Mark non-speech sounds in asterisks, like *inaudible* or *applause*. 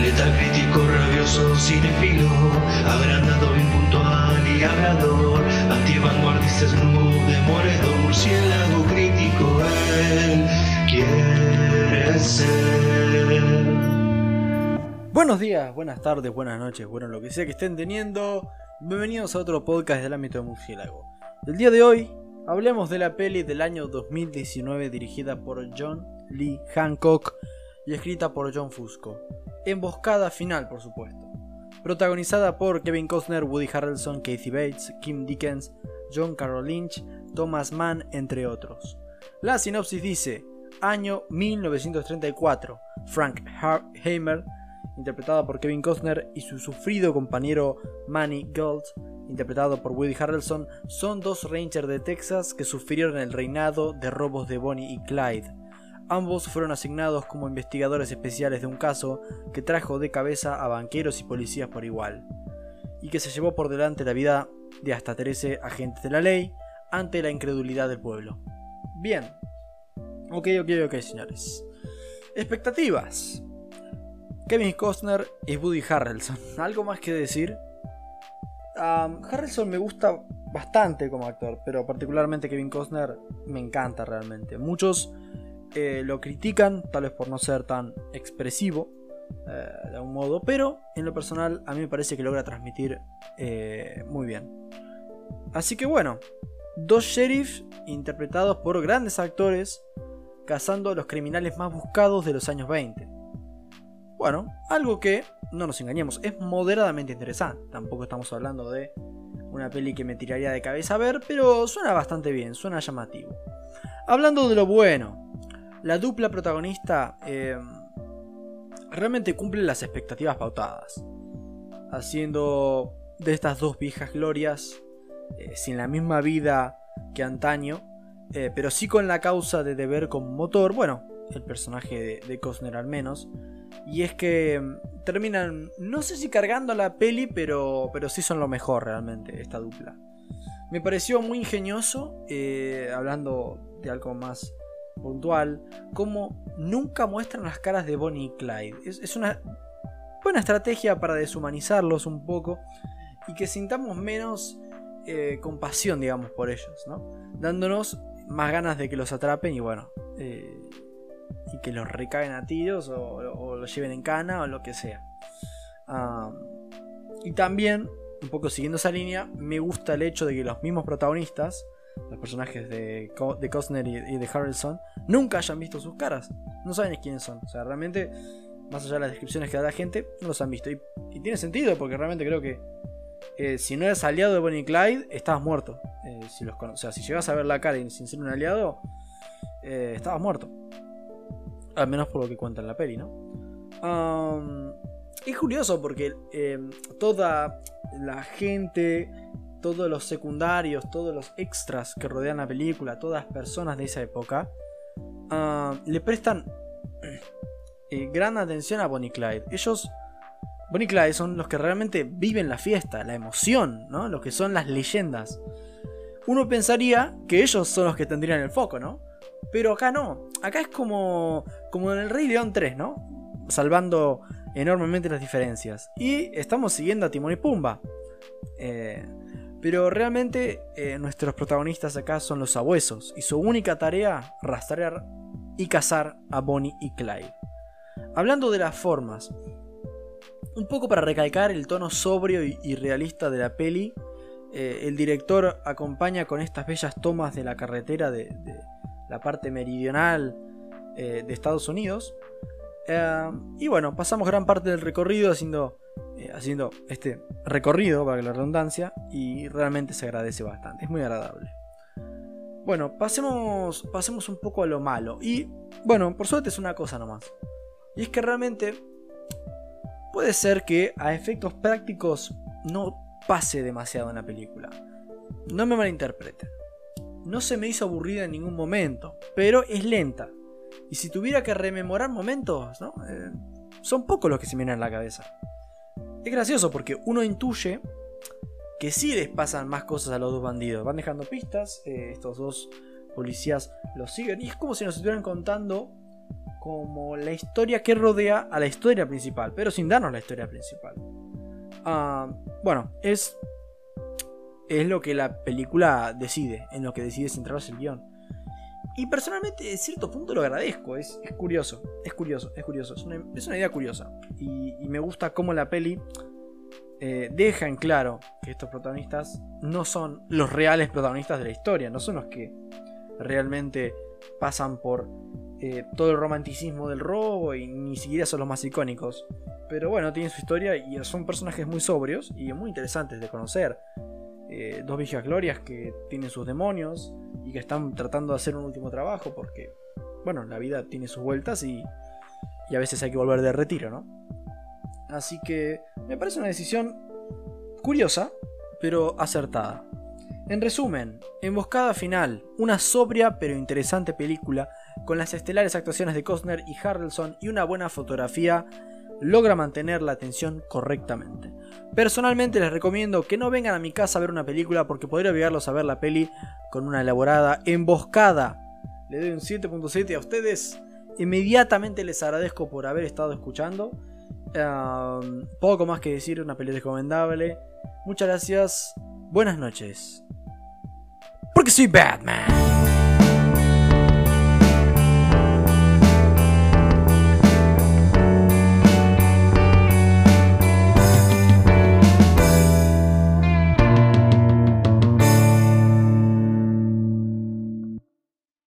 Letal crítico, rabioso, cinefilo, agrandado, impuntual y hablador, antivanguardista, snoop, demoledor, murciélago crítico, él quiere ser. Buenos días, buenas tardes, buenas noches, bueno, lo que sea que estén teniendo. Bienvenidos a otro podcast del ámbito de murciélago. El día de hoy hablemos de la peli del año 2019 dirigida por John Lee Hancock y escrita por John Fusco. Emboscada final, por supuesto. Protagonizada por Kevin Costner, Woody Harrelson, Kathy Bates, Kim Dickens, John Carroll Lynch, Thomas Mann, entre otros. La sinopsis dice: Año 1934. Frank Hamer, interpretado por Kevin Costner, y su sufrido compañero Manny Gold, interpretado por Woody Harrelson, son dos Rangers de Texas que sufrieron el reinado de robos de Bonnie y Clyde Ambos fueron asignados como investigadores especiales de un caso que trajo de cabeza a banqueros y policías por igual, y que se llevó por delante la vida de hasta 13 agentes de la ley ante la incredulidad del pueblo. Bien. Ok, ok, ok, señores. Expectativas. Kevin Costner y Woody Harrelson. *laughs* ¿Algo más que decir? Harrelson me gusta bastante como actor, pero particularmente Kevin Costner me encanta realmente. Muchos lo critican, tal vez por no ser tan expresivo, eh, de algún modo, pero en lo personal a mí me parece que logra transmitir eh, muy bien. Así que bueno, dos sheriffs interpretados por grandes actores cazando a los criminales más buscados de los años 20. Bueno, algo que, no nos engañemos, es moderadamente interesante. Tampoco estamos hablando de una peli que me tiraría de cabeza a ver, pero suena bastante bien, suena llamativo. Hablando de lo bueno, la dupla protagonista eh, realmente cumple las expectativas pautadas, haciendo de estas dos viejas glorias, eh, sin la misma vida que antaño, eh, pero sí con la causa de deber como motor, bueno, el personaje de, Cosner al menos, y es que mm, terminan, no sé si cargando la peli, pero, pero sí son lo mejor realmente, esta dupla. Me pareció muy ingenioso, hablando de algo más puntual, como nunca muestran las caras de Bonnie y Clyde. Es, una buena estrategia para deshumanizarlos un poco y que sintamos menos eh, compasión, digamos, por ellos, ¿no? Dándonos más ganas de que los atrapen y bueno, eh, y que los recaguen a tiros o, los lleven en cana o lo que sea. y también, un poco siguiendo esa línea, me gusta el hecho de que los mismos protagonistas los personajes de, de Costner y, de Harrelson, nunca hayan visto sus caras. No saben quiénes son. O sea, realmente, más allá de las descripciones que da la gente, no los han visto. Y, tiene sentido, porque realmente creo que eh, si no eres aliado de Bonnie Clyde, estabas muerto. Eh, si los o sea, si llegas a ver la cara y sin ser un aliado, eh, estabas muerto. Al menos por lo que cuenta en la peli, ¿no? es curioso porque toda la gente todos los secundarios, todos los extras que rodean la película, todas las personas de esa época, ah, le prestan *clears throat* eh, gran atención a Bonnie Clyde. Ellos, Bonnie Clyde son los que realmente viven la fiesta, la emoción, ¿no? Los que son las leyendas. Uno pensaría que ellos son los que tendrían el foco, ¿no? Pero acá no. Acá es como, como en el Rey León 3, ¿no? Salvando enormemente las diferencias. Y estamos siguiendo a Timón y Pumba. Eh, pero realmente eh, nuestros protagonistas acá son los sabuesos y su única tarea rastrear y cazar a Bonnie y Clyde. Hablando de las formas, un poco para recalcar el tono sobrio y, realista de la peli, eh, el director acompaña con estas bellas tomas de la carretera de, la parte meridional eh, de Estados Unidos. y bueno, pasamos gran parte del recorrido haciendo eh, haciendo este recorrido, para la redundancia, y realmente se agradece bastante, es muy agradable. Bueno, pasemos, pasemos un poco a lo malo. Y bueno, por suerte es una cosa nomás. Y es que realmente puede ser que a efectos prácticos no pase demasiado en la película. No me malinterpreten. No se me hizo aburrida en ningún momento, pero es lenta. Y si tuviera que rememorar momentos. Eh, son pocos los que se me vienen a la cabeza. Es gracioso porque uno intuye que sí les pasan más cosas a los dos bandidos. Van dejando pistas, eh, estos dos policías los siguen y es como si nos estuvieran contando como la historia que rodea a la historia principal, pero sin darnos la historia principal. Ah, bueno, es, es lo que la película decide, en lo que decide centrarse el guion. Y personalmente, en cierto punto lo agradezco. Es, curioso, es curioso, es curioso. Es una, idea curiosa. Y, me gusta cómo la peli eh, deja en claro que estos protagonistas no son los reales protagonistas de la historia. No son los que realmente pasan por eh, todo el romanticismo del robo y ni siquiera son los más icónicos. Pero bueno, tienen su historia y son personajes muy sobrios y muy interesantes de conocer. Eh, dos viejas glorias que tienen sus demonios y que están tratando de hacer un último trabajo porque, bueno, la vida tiene sus vueltas y, y a veces hay que volver de retiro, ¿no? Así que me parece una decisión curiosa, pero acertada. En resumen, Emboscada Final, una sobria pero interesante película con las estelares actuaciones de Costner y Harrelson y una buena fotografía, logra mantener la atención correctamente. Personalmente les recomiendo que no vengan a mi casa a ver una película porque podría obligarlos a ver la peli con una elaborada emboscada. Le doy un 7.7 a ustedes. Inmediatamente les agradezco por haber estado escuchando. poco más que decir, una peli recomendable. Muchas gracias. Buenas noches. Porque soy Batman.